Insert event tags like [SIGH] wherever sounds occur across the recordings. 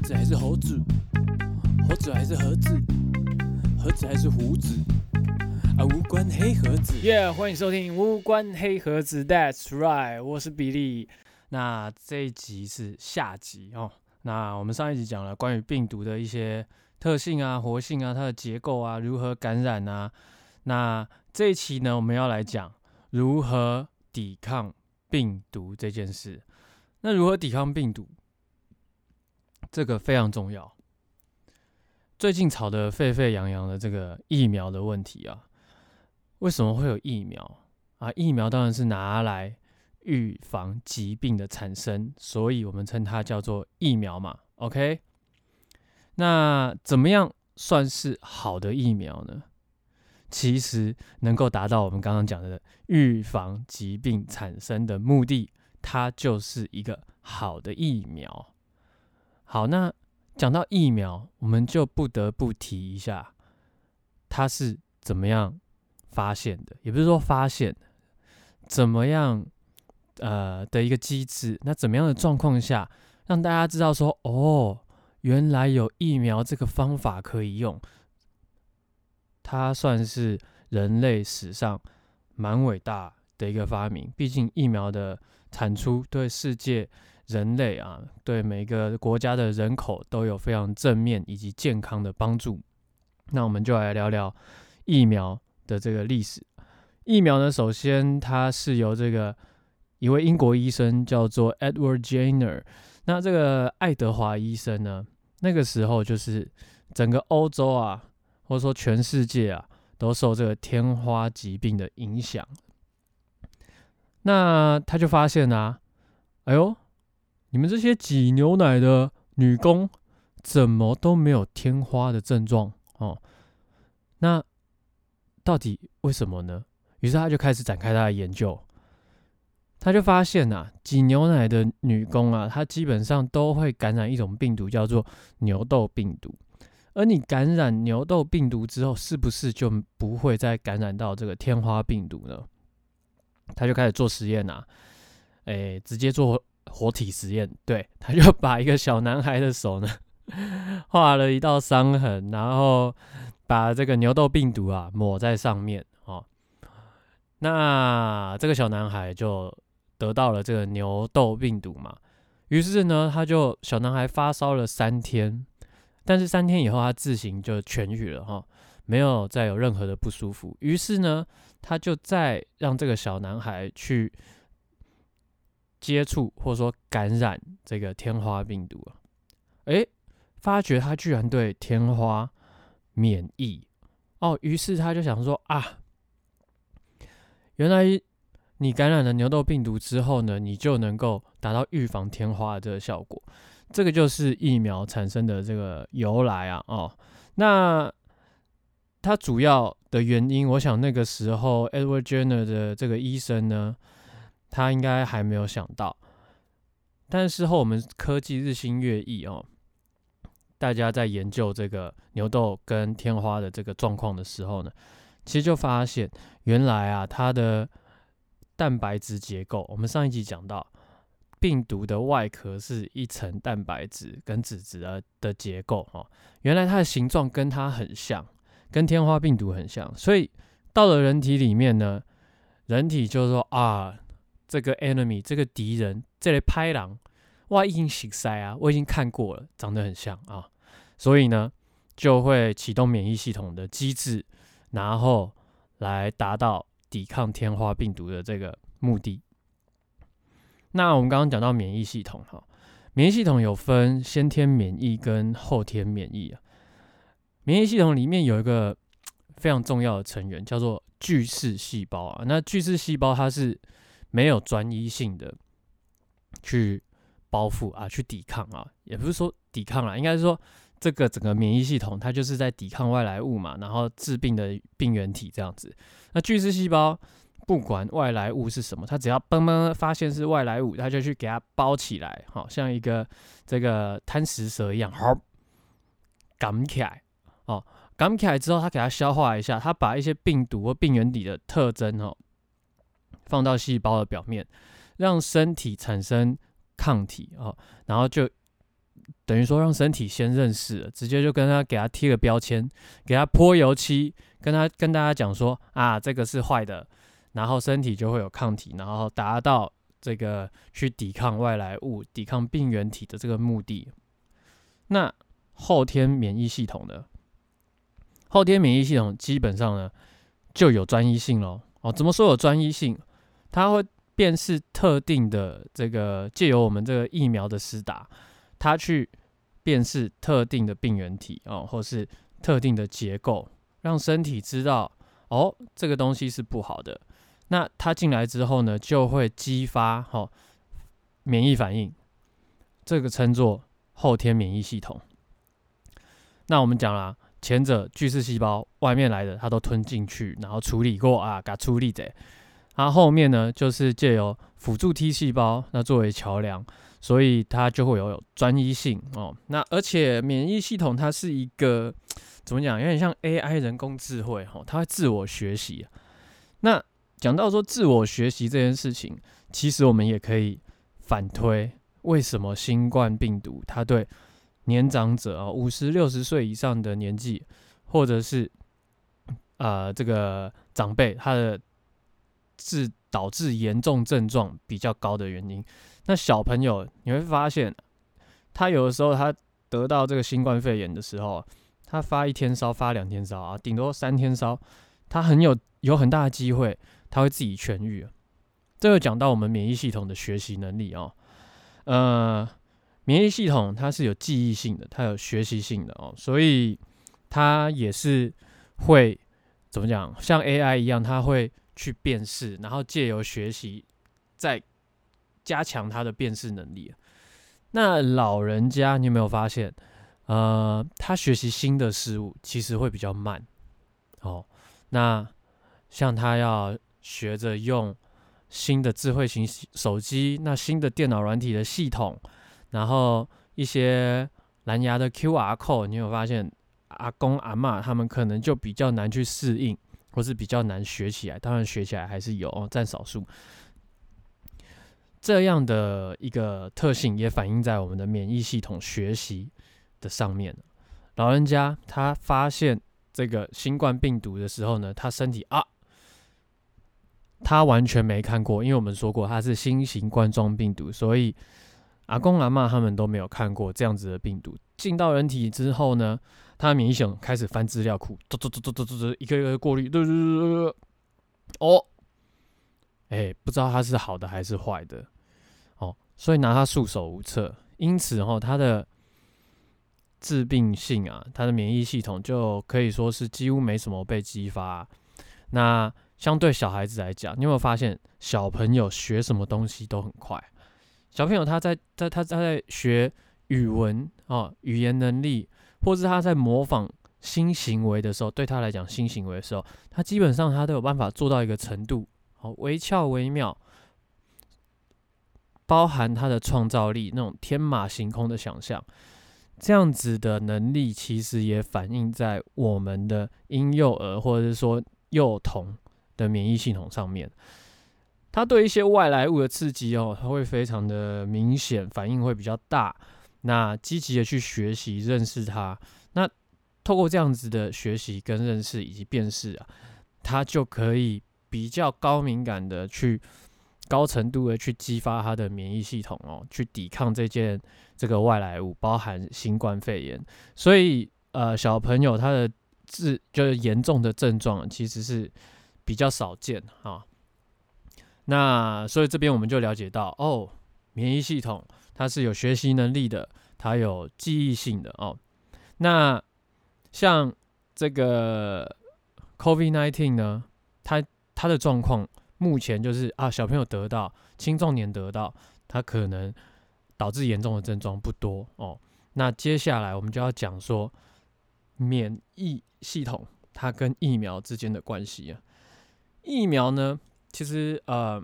子还是猴子？猴子还是盒子？盒子还是胡子？啊，无关黑盒子。耶，欢迎收听无关黑盒子。That's right，我是比利。那这一集是下集哦。那我们上一集讲了关于病毒的一些特性啊、活性啊、它的结构啊、如何感染啊。那这一期呢，我们要来讲如何抵抗病毒这件事。那如何抵抗病毒？这个非常重要。最近吵得沸沸扬扬的这个疫苗的问题啊，为什么会有疫苗啊？疫苗当然是拿来预防疾病的产生，所以我们称它叫做疫苗嘛。OK，那怎么样算是好的疫苗呢？其实能够达到我们刚刚讲的预防疾病产生的目的，它就是一个好的疫苗。好，那讲到疫苗，我们就不得不提一下，它是怎么样发现的？也不是说发现，怎么样呃的一个机制？那怎么样的状况下，让大家知道说，哦，原来有疫苗这个方法可以用？它算是人类史上蛮伟大的一个发明，毕竟疫苗的产出对世界。人类啊，对每个国家的人口都有非常正面以及健康的帮助。那我们就来聊聊疫苗的这个历史。疫苗呢，首先它是由这个一位英国医生叫做 Edward Jenner。那这个爱德华医生呢，那个时候就是整个欧洲啊，或者说全世界啊，都受这个天花疾病的影响。那他就发现啊，哎呦。你们这些挤牛奶的女工怎么都没有天花的症状哦？那到底为什么呢？于是他就开始展开他的研究，他就发现呐，挤牛奶的女工啊，她基本上都会感染一种病毒，叫做牛痘病毒。而你感染牛痘病毒之后，是不是就不会再感染到这个天花病毒呢？他就开始做实验呐，哎，直接做。活体实验，对，他就把一个小男孩的手呢画了一道伤痕，然后把这个牛痘病毒啊抹在上面哦，那这个小男孩就得到了这个牛痘病毒嘛。于是呢，他就小男孩发烧了三天，但是三天以后他自行就痊愈了哈，没有再有任何的不舒服。于是呢，他就再让这个小男孩去。接触或者说感染这个天花病毒啊，哎，发觉他居然对天花免疫。哦，于是他就想说啊，原来你感染了牛痘病毒之后呢，你就能够达到预防天花的这个效果，这个就是疫苗产生的这个由来啊哦，那它主要的原因，我想那个时候 Edward Jenner 的这个医生呢。他应该还没有想到，但是后我们科技日新月异哦，大家在研究这个牛痘跟天花的这个状况的时候呢，其实就发现原来啊，它的蛋白质结构，我们上一集讲到，病毒的外壳是一层蛋白质跟脂质的的结构哦，原来它的形状跟它很像，跟天花病毒很像，所以到了人体里面呢，人体就是说啊。这个 enemy 这个敌人这类拍狼，哇，已经醒塞啊！我已经看过了，长得很像啊，所以呢，就会启动免疫系统的机制，然后来达到抵抗天花病毒的这个目的。那我们刚刚讲到免疫系统哈，免疫系统有分先天免疫跟后天免疫啊。免疫系统里面有一个 [TSK] 非常重要的成员叫做巨噬细胞啊，那巨噬细胞它是没有专一性的去包覆啊，去抵抗啊，也不是说抵抗啦，应该是说这个整个免疫系统它就是在抵抗外来物嘛，然后致病的病原体这样子。那巨噬细胞不管外来物是什么，它只要嘣嘣发现是外来物，它就去给它包起来，好像一个这个贪食蛇一样，好，赶起来，哦，赶起来之后，它给它消化一下，它把一些病毒或病原体的特征，哦。放到细胞的表面，让身体产生抗体哦，然后就等于说让身体先认识了，直接就跟他给他贴个标签，给他泼油漆，跟他跟大家讲说啊，这个是坏的，然后身体就会有抗体，然后达到这个去抵抗外来物、抵抗病原体的这个目的。那后天免疫系统呢？后天免疫系统基本上呢就有专一性喽。哦，怎么说有专一性？它会辨识特定的这个借由我们这个疫苗的施打，它去辨识特定的病原体哦，或是特定的结构，让身体知道哦，这个东西是不好的。那它进来之后呢，就会激发哦免疫反应，这个称作后天免疫系统。那我们讲了。前者巨噬细胞外面来的，它都吞进去，然后处理过啊，给它处理的。它后面呢，就是借由辅助 T 细胞那作为桥梁，所以它就会有专一性哦。那而且免疫系统它是一个怎么讲？有点像 AI 人工智慧哈，它会自我学习。那讲到说自我学习这件事情，其实我们也可以反推，为什么新冠病毒它对？年长者啊，五十六十岁以上的年纪，或者是啊这个长辈，他的致导致严重症状比较高的原因。那小朋友你会发现，他有的时候他得到这个新冠肺炎的时候，他发一天烧，发两天烧啊，顶多三天烧，他很有有很大的机会，他会自己痊愈。这个讲到我们免疫系统的学习能力哦，呃。免疫系统它是有记忆性的，它有学习性的哦，所以它也是会怎么讲？像 AI 一样，它会去辨识，然后借由学习再加强他的辨识能力。那老人家，你有没有发现？呃，他学习新的事物其实会比较慢哦。那像他要学着用新的智慧型手机，那新的电脑软体的系统。然后一些蓝牙的 QR code，你有发现阿公阿妈他们可能就比较难去适应，或是比较难学起来。当然学起来还是有，占少数。这样的一个特性也反映在我们的免疫系统学习的上面。老人家他发现这个新冠病毒的时候呢，他身体啊，他完全没看过，因为我们说过它是新型冠状病毒，所以。阿公阿妈他们都没有看过这样子的病毒进到人体之后呢，他的免疫系统开始翻资料库，嘟嘟嘟嘟嘟嘟嘟，一个一个过滤，嘟嘟嘟嘟，哦，哎，不知道它是好的还是坏的，哦，所以拿它束手无策。因此哈，它的致病性啊，它的免疫系统就可以说是几乎没什么被激发。那相对小孩子来讲，你有没有发现小朋友学什么东西都很快？小朋友他在在他他在学语文啊语言能力，或是他在模仿新行为的时候，对他来讲新行为的时候，他基本上他都有办法做到一个程度，好惟妙惟妙，包含他的创造力那种天马行空的想象，这样子的能力其实也反映在我们的婴幼儿或者是说幼童的免疫系统上面。他对一些外来物的刺激哦，他会非常的明显，反应会比较大。那积极的去学习认识它，那透过这样子的学习跟认识以及辨识啊，他就可以比较高敏感的去高程度的去激发他的免疫系统哦，去抵抗这件这个外来物，包含新冠肺炎。所以呃，小朋友他的治就是严重的症状其实是比较少见啊。那所以这边我们就了解到，哦，免疫系统它是有学习能力的，它有记忆性的哦。那像这个 COVID-19 呢，它它的状况目前就是啊，小朋友得到，青壮年得到，它可能导致严重的症状不多哦。那接下来我们就要讲说免疫系统它跟疫苗之间的关系啊，疫苗呢？其实呃，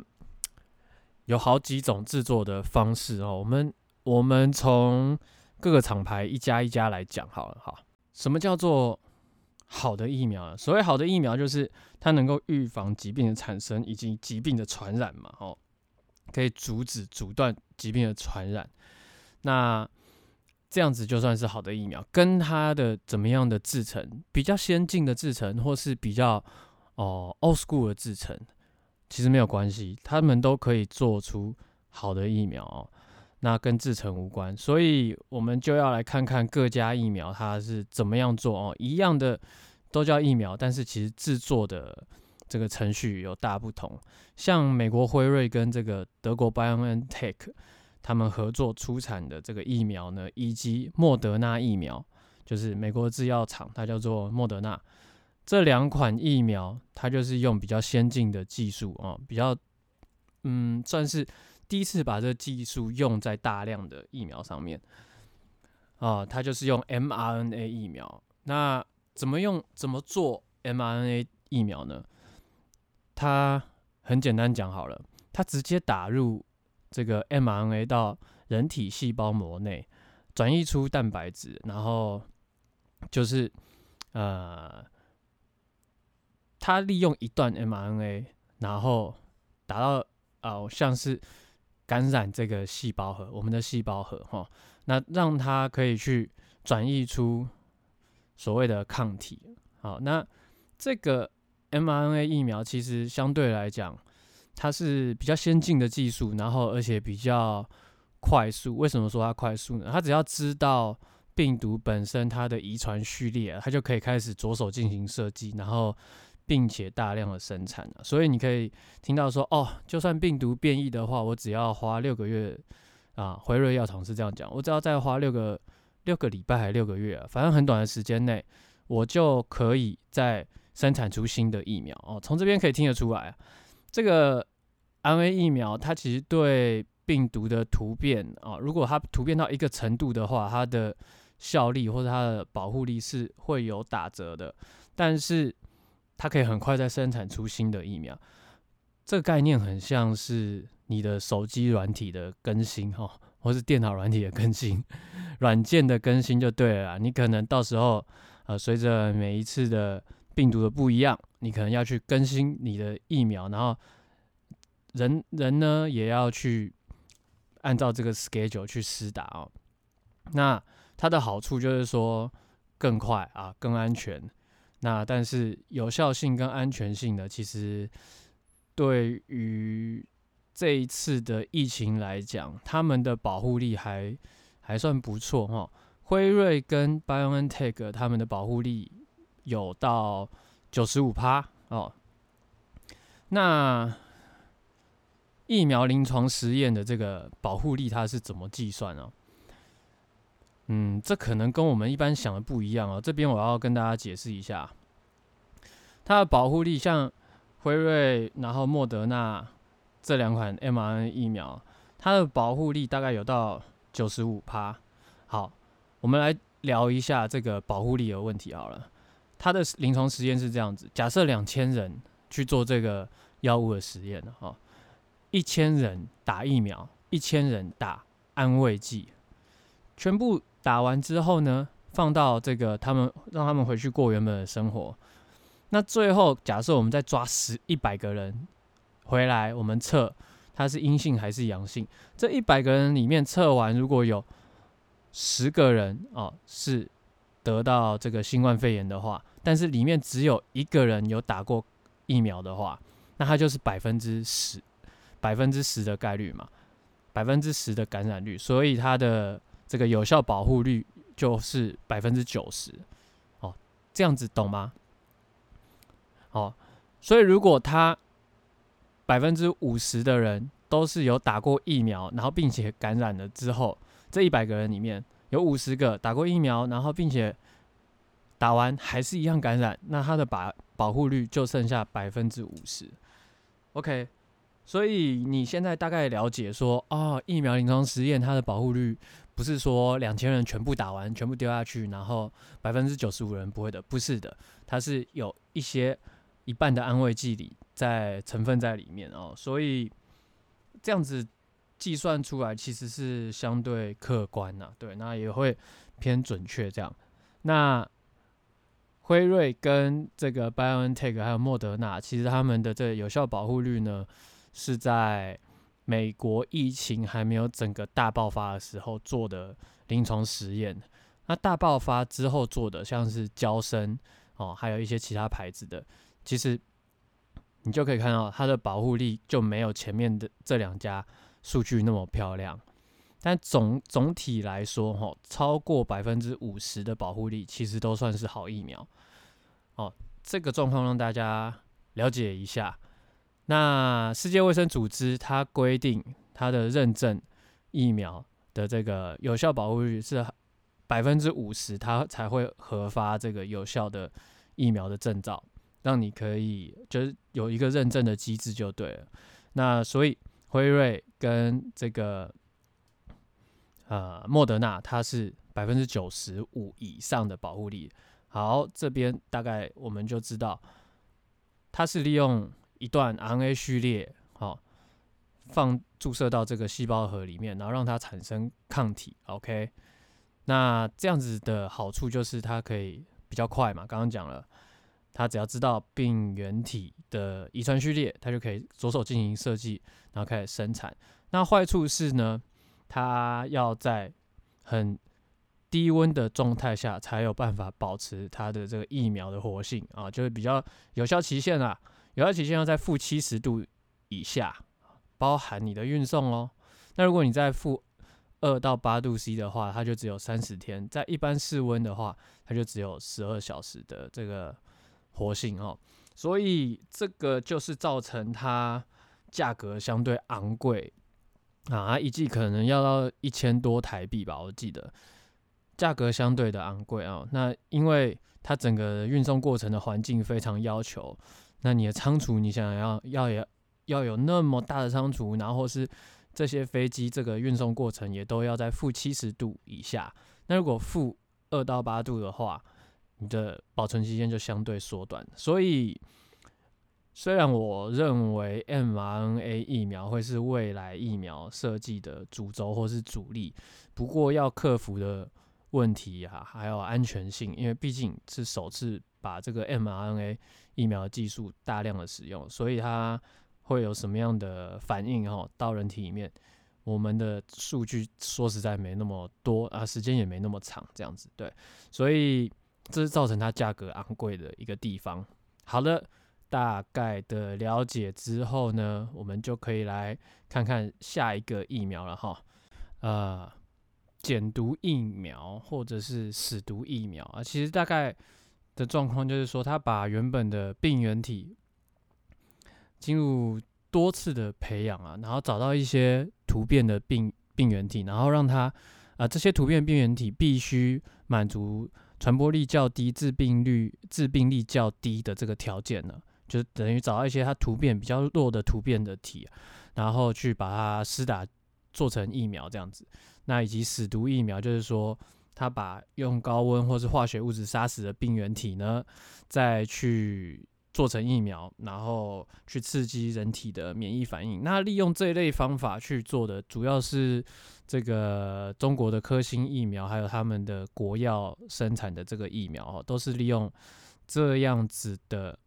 有好几种制作的方式哦。我们我们从各个厂牌一家一家来讲好了哈。什么叫做好的疫苗？所谓好的疫苗，就是它能够预防疾病的产生以及疾病的传染嘛，哦，可以阻止阻断疾病的传染。那这样子就算是好的疫苗，跟它的怎么样的制成，比较先进的制成，或是比较哦 old school 的制成，其实没有关系，他们都可以做出好的疫苗哦。那跟制成无关，所以我们就要来看看各家疫苗它是怎么样做哦。一样的都叫疫苗，但是其实制作的这个程序有大不同。像美国辉瑞跟这个德国 BioNTech 他们合作出产的这个疫苗呢，以及莫德纳疫苗，就是美国制药厂，它叫做莫德纳。这两款疫苗它就是用比较先进的技术哦，比较嗯算是。第一次把这个技术用在大量的疫苗上面，啊，它就是用 mRNA 疫苗。那怎么用？怎么做 mRNA 疫苗呢？它很简单讲好了，它直接打入这个 mRNA 到人体细胞膜内，转移出蛋白质，然后就是呃，它利用一段 mRNA，然后达到啊，像是。感染这个细胞核，我们的细胞核哈，那让它可以去转移出所谓的抗体。好，那这个 mRNA 疫苗其实相对来讲，它是比较先进的技术，然后而且比较快速。为什么说它快速呢？它只要知道病毒本身它的遗传序列，它就可以开始着手进行设计，然后。并且大量的生产所以你可以听到说，哦，就算病毒变异的话，我只要花六个月啊，辉瑞药厂是这样讲，我只要再花六个六个礼拜还六个月啊，反正很短的时间内，我就可以再生产出新的疫苗哦。从这边可以听得出来，这个安 a 疫苗它其实对病毒的突变啊，如果它突变到一个程度的话，它的效力或者它的保护力是会有打折的，但是。它可以很快再生产出新的疫苗，这个概念很像是你的手机软体的更新哈，或是电脑软体的更新，[LAUGHS] 软件的更新就对了。你可能到时候呃，随着每一次的病毒的不一样，你可能要去更新你的疫苗，然后人人呢也要去按照这个 schedule 去施打哦。那它的好处就是说更快啊，更安全。那但是有效性跟安全性呢，其实对于这一次的疫情来讲，他们的保护力还还算不错哈。辉瑞跟 BioNTech 他们的保护力有到九十五趴哦。那疫苗临床实验的这个保护力它是怎么计算呢？嗯，这可能跟我们一般想的不一样哦。这边我要跟大家解释一下，它的保护力，像辉瑞、然后莫德纳这两款 mRNA 疫苗，它的保护力大概有到九十五趴。好，我们来聊一下这个保护力的问题好了。它的临床实验是这样子：假设两千人去做这个药物的实验哈，一千人打疫苗，一千人打安慰剂，全部。打完之后呢，放到这个他们让他们回去过原本的生活。那最后假设我们再抓十一百个人回来，我们测他是阴性还是阳性。这一百个人里面测完，如果有十个人哦是得到这个新冠肺炎的话，但是里面只有一个人有打过疫苗的话，那他就是百分之十百分之十的概率嘛，百分之十的感染率，所以他的。这个有效保护率就是百分之九十，哦，这样子懂吗？哦，所以如果他百分之五十的人都是有打过疫苗，然后并且感染了之后，这一百个人里面有五十个打过疫苗，然后并且打完还是一样感染，那他的保保护率就剩下百分之五十。OK，所以你现在大概了解说，哦，疫苗临床实验它的保护率。不是说两千人全部打完，全部丢下去，然后百分之九十五人不会的，不是的，它是有一些一半的安慰剂里在成分在里面哦，所以这样子计算出来其实是相对客观的，对，那也会偏准确这样。那辉瑞跟这个 BioNTech 还有莫德纳，其实他们的这有效保护率呢是在美国疫情还没有整个大爆发的时候做的临床实验。那大爆发之后做的，像是胶生哦，还有一些其他牌子的，其实你就可以看到它的保护力就没有前面的这两家数据那么漂亮。但总总体来说，哈，超过百分之五十的保护力，其实都算是好疫苗。哦，这个状况让大家了解一下。那世界卫生组织它规定，它的认证疫苗的这个有效保护率是百分之五十，它才会核发这个有效的疫苗的证照，让你可以就是有一个认证的机制就对了。那所以辉瑞跟这个。呃，莫德纳它是百分之九十五以上的保护力。好，这边大概我们就知道，它是利用一段 RNA 序列，好，放注射到这个细胞核里面，然后让它产生抗体。OK，那这样子的好处就是它可以比较快嘛。刚刚讲了，它只要知道病原体的遗传序列，它就可以着手进行设计，然后开始生产。那坏处是呢？它要在很低温的状态下才有办法保持它的这个疫苗的活性啊，就是比较有效期限啊，有效期限要在负七十度以下，包含你的运送哦。那如果你在负二到八度 C 的话，它就只有三十天；在一般室温的话，它就只有十二小时的这个活性哦。所以这个就是造成它价格相对昂贵。啊，一季可能要到一千多台币吧，我记得价格相对的昂贵啊。那因为它整个运送过程的环境非常要求，那你的仓储你想要要要要有那么大的仓储，然后是这些飞机这个运送过程也都要在负七十度以下。那如果负二到八度的话，你的保存期间就相对缩短，所以。虽然我认为 mRNA 疫苗会是未来疫苗设计的主轴或是主力，不过要克服的问题哈，还有安全性，因为毕竟是首次把这个 mRNA 疫苗技术大量的使用，所以它会有什么样的反应哈？到人体里面，我们的数据说实在没那么多啊，时间也没那么长，这样子对，所以这是造成它价格昂贵的一个地方。好的。大概的了解之后呢，我们就可以来看看下一个疫苗了哈。呃，减毒疫苗或者是死毒疫苗啊，其实大概的状况就是说，他把原本的病原体进入多次的培养啊，然后找到一些突变的病病原体，然后让它啊这些突变病原体必须满足传播力较低、致病率致病力较低的这个条件呢。就等于找到一些它突变比较弱的突变的体，然后去把它施打做成疫苗这样子。那以及死毒疫苗，就是说它把用高温或是化学物质杀死的病原体呢，再去做成疫苗，然后去刺激人体的免疫反应。那利用这一类方法去做的，主要是这个中国的科兴疫苗，还有他们的国药生产的这个疫苗哦，都是利用这样子的。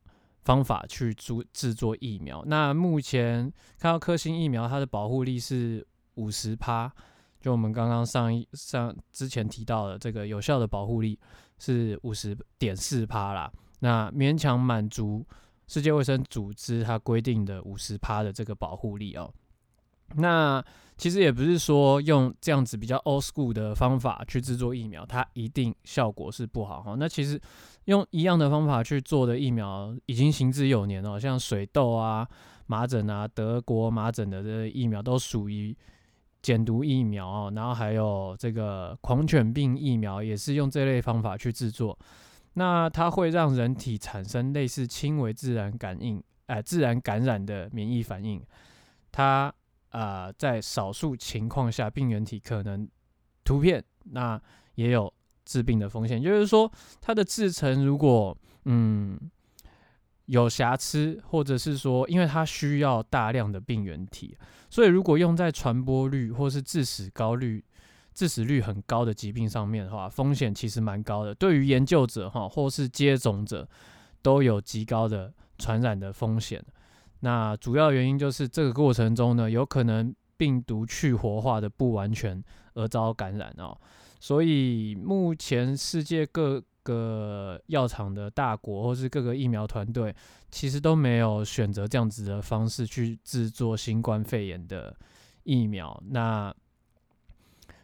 方法去做制作疫苗。那目前看到科兴疫苗，它的保护力是五十趴，就我们刚刚上一上之前提到的这个有效的保护力是五十点四趴啦。那勉强满足世界卫生组织它规定的五十趴的这个保护力哦。那其实也不是说用这样子比较 old school 的方法去制作疫苗，它一定效果是不好哈。那其实用一样的方法去做的疫苗已经行之有年了，像水痘啊、麻疹啊、德国麻疹的这疫苗都属于减毒疫苗。然后还有这个狂犬病疫苗也是用这类方法去制作，那它会让人体产生类似轻微自然感应、哎自然感染的免疫反应，它。啊，在少数情况下，病原体可能突变，那也有致病的风险。就是说，它的制成如果嗯有瑕疵，或者是说，因为它需要大量的病原体，所以如果用在传播率或是致死高率、致死率很高的疾病上面的话，风险其实蛮高的。对于研究者哈，或是接种者，都有极高的传染的风险。那主要原因就是这个过程中呢，有可能病毒去活化的不完全而遭感染哦。所以目前世界各个药厂的大国或是各个疫苗团队，其实都没有选择这样子的方式去制作新冠肺炎的疫苗。那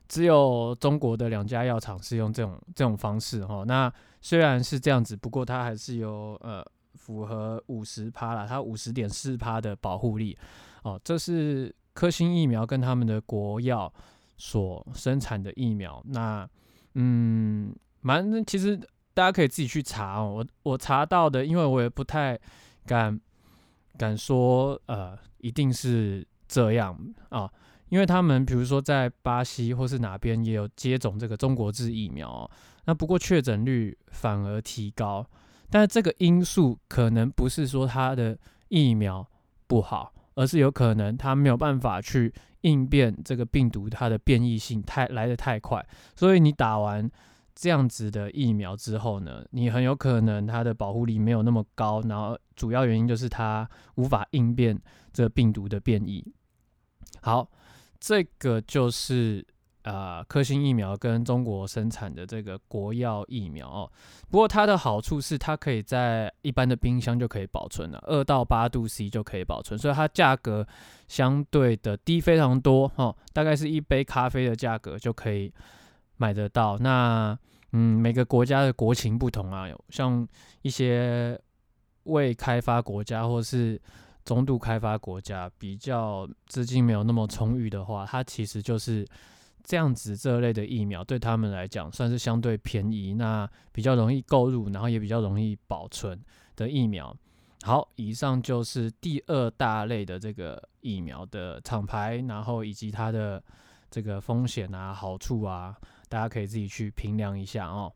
只有中国的两家药厂是用这种这种方式哈。那虽然是这样子，不过它还是有呃符合五十趴啦，它五十点四趴的保护力哦。这是科兴疫苗跟他们的国药所生产的疫苗。那嗯，蛮其实大家可以自己去查哦。我我查到的，因为我也不太敢敢说呃一定是这样啊。因为他们比如说在巴西或是哪边也有接种这个中国制疫苗，那不过确诊率反而提高，但是这个因素可能不是说它的疫苗不好，而是有可能它没有办法去应变这个病毒它的变异性太来得太快，所以你打完这样子的疫苗之后呢，你很有可能它的保护力没有那么高，然后主要原因就是它无法应变这病毒的变异。好。这个就是呃，科兴疫苗跟中国生产的这个国药疫苗哦。不过它的好处是，它可以在一般的冰箱就可以保存了，二到八度 C 就可以保存，所以它价格相对的低非常多哈，大概是一杯咖啡的价格就可以买得到。那嗯，每个国家的国情不同啊，像一些未开发国家或是。中度开发国家比较资金没有那么充裕的话，它其实就是这样子这类的疫苗对他们来讲算是相对便宜，那比较容易购入，然后也比较容易保存的疫苗。好，以上就是第二大类的这个疫苗的厂牌，然后以及它的这个风险啊、好处啊，大家可以自己去评量一下哦。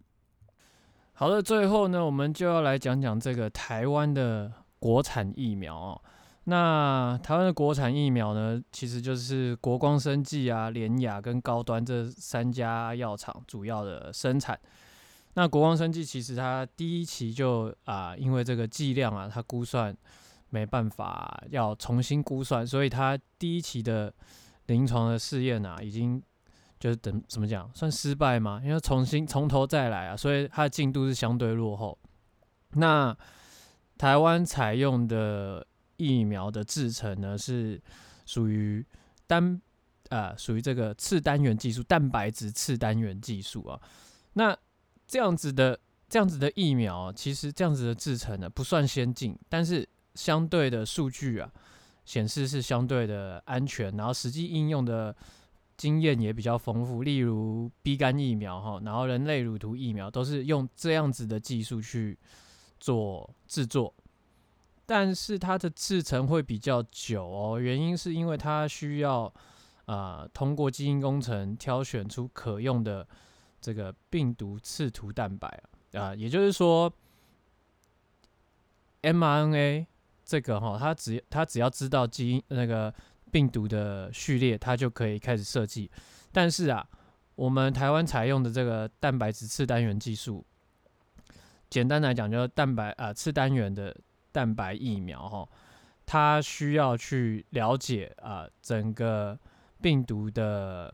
好的，最后呢，我们就要来讲讲这个台湾的国产疫苗哦。那台湾的国产疫苗呢，其实就是国光生技啊、联雅跟高端这三家药厂主要的生产。那国光生技其实它第一期就啊，因为这个剂量啊，它估算没办法要重新估算，所以它第一期的临床的试验啊，已经就是等怎么讲算失败吗？因为重新从头再来啊，所以它的进度是相对落后。那台湾采用的。疫苗的制成呢是属于单啊，属于这个次单元技术，蛋白质次单元技术啊。那这样子的这样子的疫苗，其实这样子的制成呢不算先进，但是相对的数据啊显示是相对的安全，然后实际应用的经验也比较丰富。例如 B 肝疫苗哈，然后人类乳头疫苗都是用这样子的技术去做制作。但是它的制成会比较久哦，原因是因为它需要啊通过基因工程挑选出可用的这个病毒刺突蛋白啊，也就是说 mRNA 这个哈，它只它只要知道基因那个病毒的序列，它就可以开始设计。但是啊，我们台湾采用的这个蛋白质次单元技术，简单来讲就是蛋白啊次单元的。蛋白疫苗哈，它需要去了解啊整个病毒的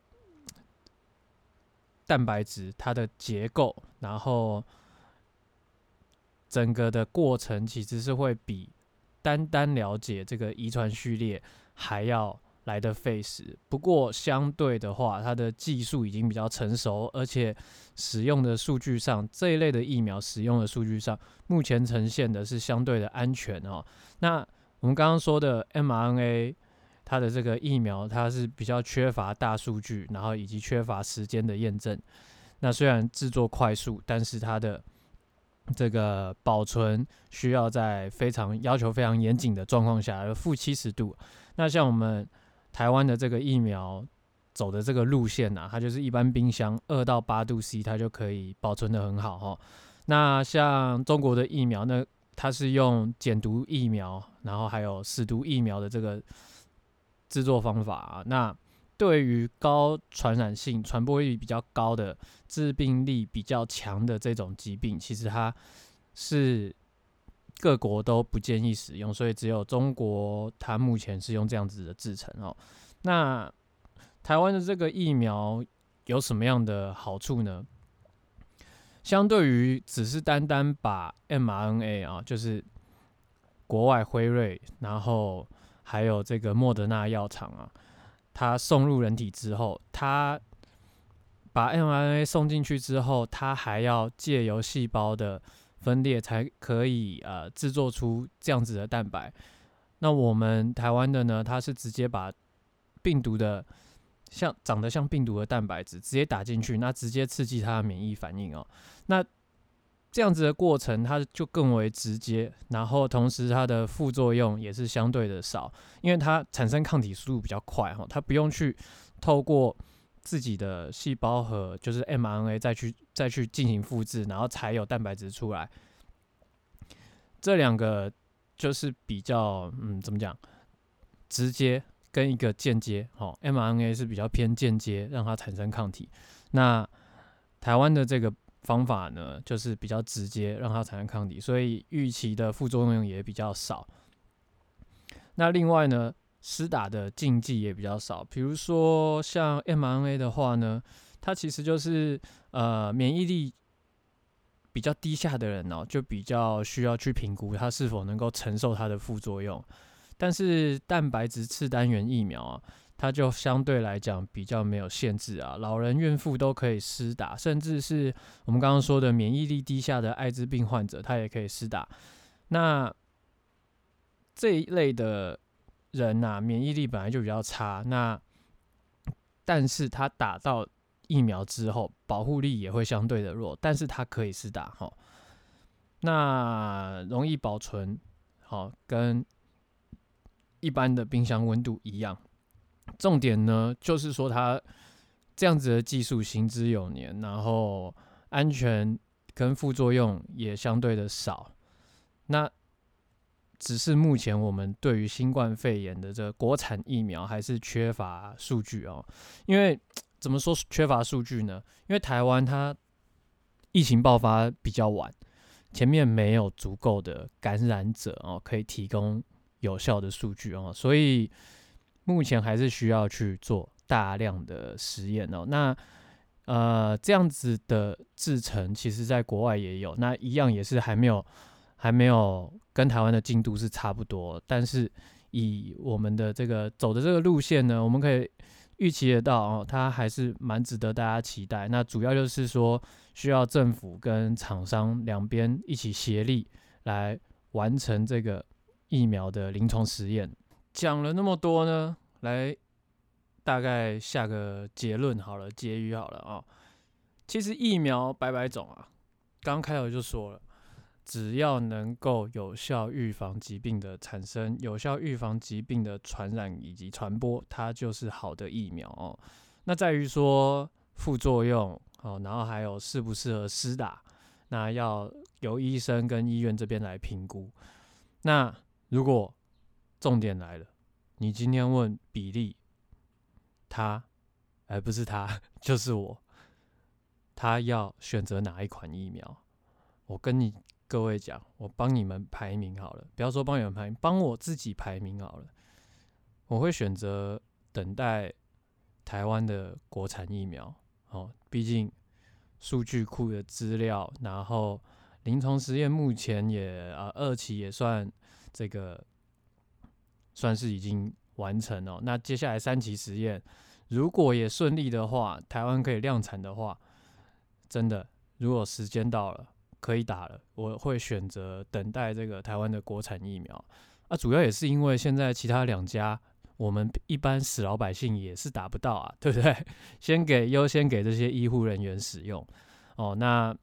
蛋白质它的结构，然后整个的过程其实是会比单单了解这个遗传序列还要来的费时。不过相对的话，它的技术已经比较成熟，而且使用的数据上这一类的疫苗使用的数据上。目前呈现的是相对的安全哦。那我们刚刚说的 mRNA，它的这个疫苗它是比较缺乏大数据，然后以及缺乏时间的验证。那虽然制作快速，但是它的这个保存需要在非常要求非常严谨的状况下，负七十度。那像我们台湾的这个疫苗走的这个路线呢，它就是一般冰箱二到八度 C，它就可以保存的很好哈。那像中国的疫苗，那它是用减毒疫苗，然后还有死毒疫苗的这个制作方法啊。那对于高传染性、传播力比较高的、致病力比较强的这种疾病，其实它是各国都不建议使用，所以只有中国它目前是用这样子的制成哦。那台湾的这个疫苗有什么样的好处呢？相对于只是单单把 mRNA 啊，就是国外辉瑞，然后还有这个莫德纳药厂啊，它送入人体之后，它把 mRNA 送进去之后，它还要借由细胞的分裂才可以呃制作出这样子的蛋白。那我们台湾的呢，它是直接把病毒的像长得像病毒的蛋白质直接打进去，那直接刺激它的免疫反应哦。那这样子的过程，它就更为直接，然后同时它的副作用也是相对的少，因为它产生抗体速度比较快哈，它不用去透过自己的细胞核，就是 mRNA 再去再去进行复制，然后才有蛋白质出来。这两个就是比较嗯，怎么讲？直接跟一个间接，哦，mRNA 是比较偏间接，让它产生抗体。那台湾的这个。方法呢，就是比较直接，让它产生抗体，所以预期的副作用也比较少。那另外呢，施打的禁忌也比较少。比如说像 mRNA 的话呢，它其实就是呃免疫力比较低下的人哦，就比较需要去评估它是否能够承受它的副作用。但是蛋白质次单元疫苗啊。它就相对来讲比较没有限制啊，老人、孕妇都可以施打，甚至是我们刚刚说的免疫力低下的艾滋病患者，他也可以施打。那这一类的人呐，免疫力本来就比较差，那但是他打到疫苗之后，保护力也会相对的弱，但是他可以施打哈。那容易保存，好，跟一般的冰箱温度一样。重点呢，就是说它这样子的技术行之有年，然后安全跟副作用也相对的少。那只是目前我们对于新冠肺炎的这个国产疫苗还是缺乏数据哦。因为 [TSK] 怎么说缺乏数据呢？因为台湾它疫情爆发比较晚，前面没有足够的感染者哦，可以提供有效的数据哦，所以。目前还是需要去做大量的实验哦。那呃，这样子的制程，其实在国外也有，那一样也是还没有，还没有跟台湾的进度是差不多。但是以我们的这个走的这个路线呢，我们可以预期得到哦，它还是蛮值得大家期待。那主要就是说，需要政府跟厂商两边一起协力来完成这个疫苗的临床实验。讲了那么多呢，来大概下个结论好了，结语好了啊。其实疫苗百百种啊，刚开头就说了，只要能够有效预防疾病的产生，有效预防疾病的传染以及传播，它就是好的疫苗哦。那在于说副作用哦，然后还有适不适合施打，那要由医生跟医院这边来评估。那如果重点来了，你今天问比利，他，而不是他，[LAUGHS] 就是我，他要选择哪一款疫苗？我跟你各位讲，我帮你们排名好了，不要说帮你们排名，帮我自己排名好了。我会选择等待台湾的国产疫苗，哦，毕竟数据库的资料，然后临床实验目前也啊二期也算这个。算是已经完成了。那接下来三期实验，如果也顺利的话，台湾可以量产的话，真的，如果时间到了可以打了，我会选择等待这个台湾的国产疫苗。啊，主要也是因为现在其他两家，我们一般死老百姓也是打不到啊，对不对？[LAUGHS] 先给优先给这些医护人员使用。哦，那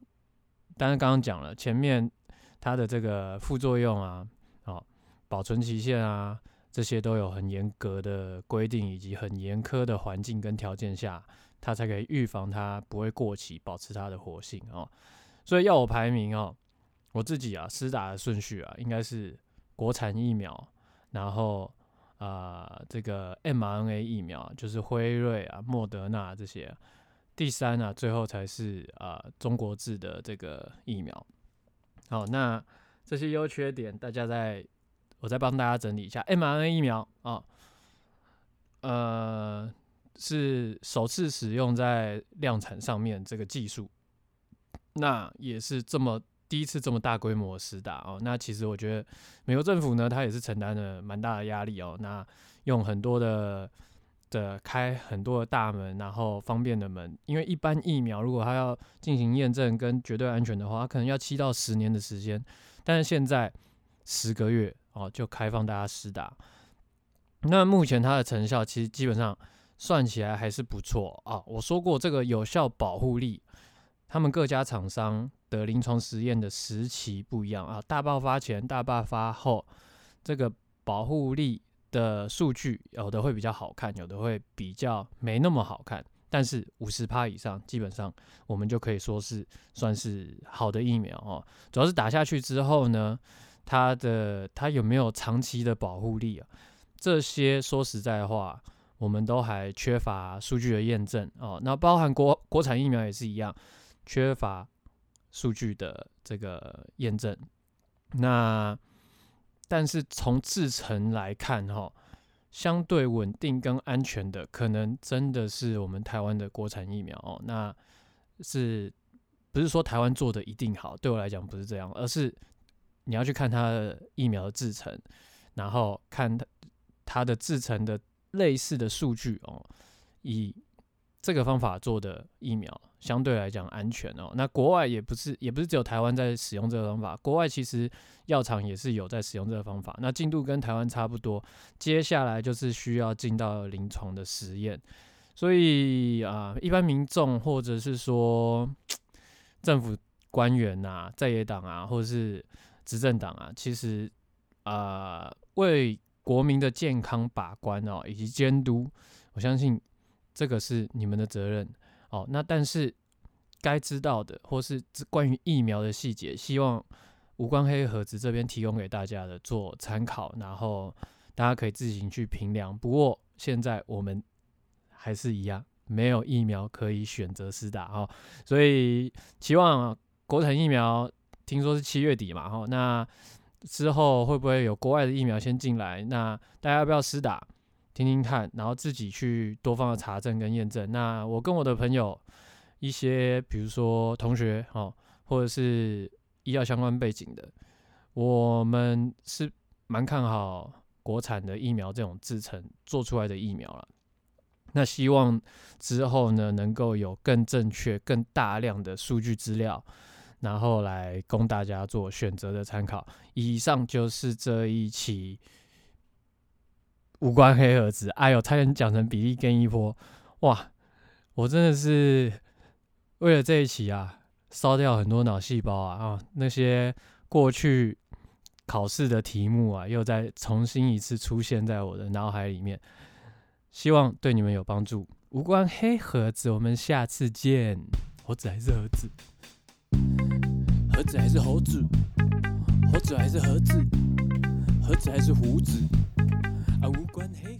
当然刚刚讲了，前面它的这个副作用啊，哦，保存期限啊。这些都有很严格的规定，以及很严苛的环境跟条件下，它才可以预防它不会过期，保持它的活性哦。所以要我排名哦，我自己啊，施打的顺序啊，应该是国产疫苗，然后啊这个 mRNA 疫苗，就是辉瑞啊、莫德纳这些，第三啊，最后才是啊中国制的这个疫苗。好，那。这些优缺点，大家在我再帮大家整理一下。mRNA 疫苗啊，呃，是首次使用在量产上面这个技术，那也是这么第一次这么大规模施打哦。那其实我觉得美国政府呢，它也是承担了蛮大的压力哦。那用很多的的开很多的大门，然后方便的门，因为一般疫苗如果它要进行验证跟绝对安全的话，它可能要七到十年的时间。但是现在十个月哦就开放大家施打，那目前它的成效其实基本上算起来还是不错啊。我说过这个有效保护力，他们各家厂商的临床实验的时期不一样啊，大爆发前、大爆发后，这个保护力的数据有的会比较好看，有的会比较没那么好看。但是五十趴以上，基本上我们就可以说是算是好的疫苗哦。主要是打下去之后呢，它的它有没有长期的保护力啊？这些说实在话，我们都还缺乏数据的验证哦。那包含国国产疫苗也是一样，缺乏数据的这个验证。那但是从制成来看，哈。相对稳定跟安全的，可能真的是我们台湾的国产疫苗哦。那是不是说台湾做的一定好？对我来讲不是这样，而是你要去看它的疫苗的制成，然后看它它的制成的类似的数据哦，以。这个方法做的疫苗相对来讲安全哦。那国外也不是，也不是只有台湾在使用这个方法，国外其实药厂也是有在使用这个方法。那进度跟台湾差不多，接下来就是需要进到临床的实验。所以啊，一般民众或者是说 [TSK] 政府官员呐、在野党啊，或者是执政党啊，其实啊，为国民的健康把关哦，以及监督，我相信。这个是你们的责任哦。那但是该知道的，或是关于疫苗的细节，希望无关黑盒子这边提供给大家的做参考，然后大家可以自行去评量。不过现在我们还是一样，没有疫苗可以选择施打哦，所以期望国产疫苗，听说是七月底嘛，哈，那之后会不会有国外的疫苗先进来？那大家要不要施打？听听看，然后自己去多方的查证跟验证。那我跟我的朋友，一些比如说同学哦，或者是医药相关背景的，我们是蛮看好国产的疫苗这种制成做出来的疫苗了。那希望之后呢，能够有更正确、更大量的数据资料，然后来供大家做选择的参考。以上就是这一期。无关黑盒子，哎呦，差点讲成比例跟一波，哇！我真的是为了这一期啊，烧掉很多脑细胞啊啊！那些过去考试的题目啊，又再重新一次出现在我的脑海里面，希望对你们有帮助。无关黑盒子，我们下次见。猴子还是盒子？猴子还是猴子？猴子还是盒子？盒子还是胡子？啊无关黑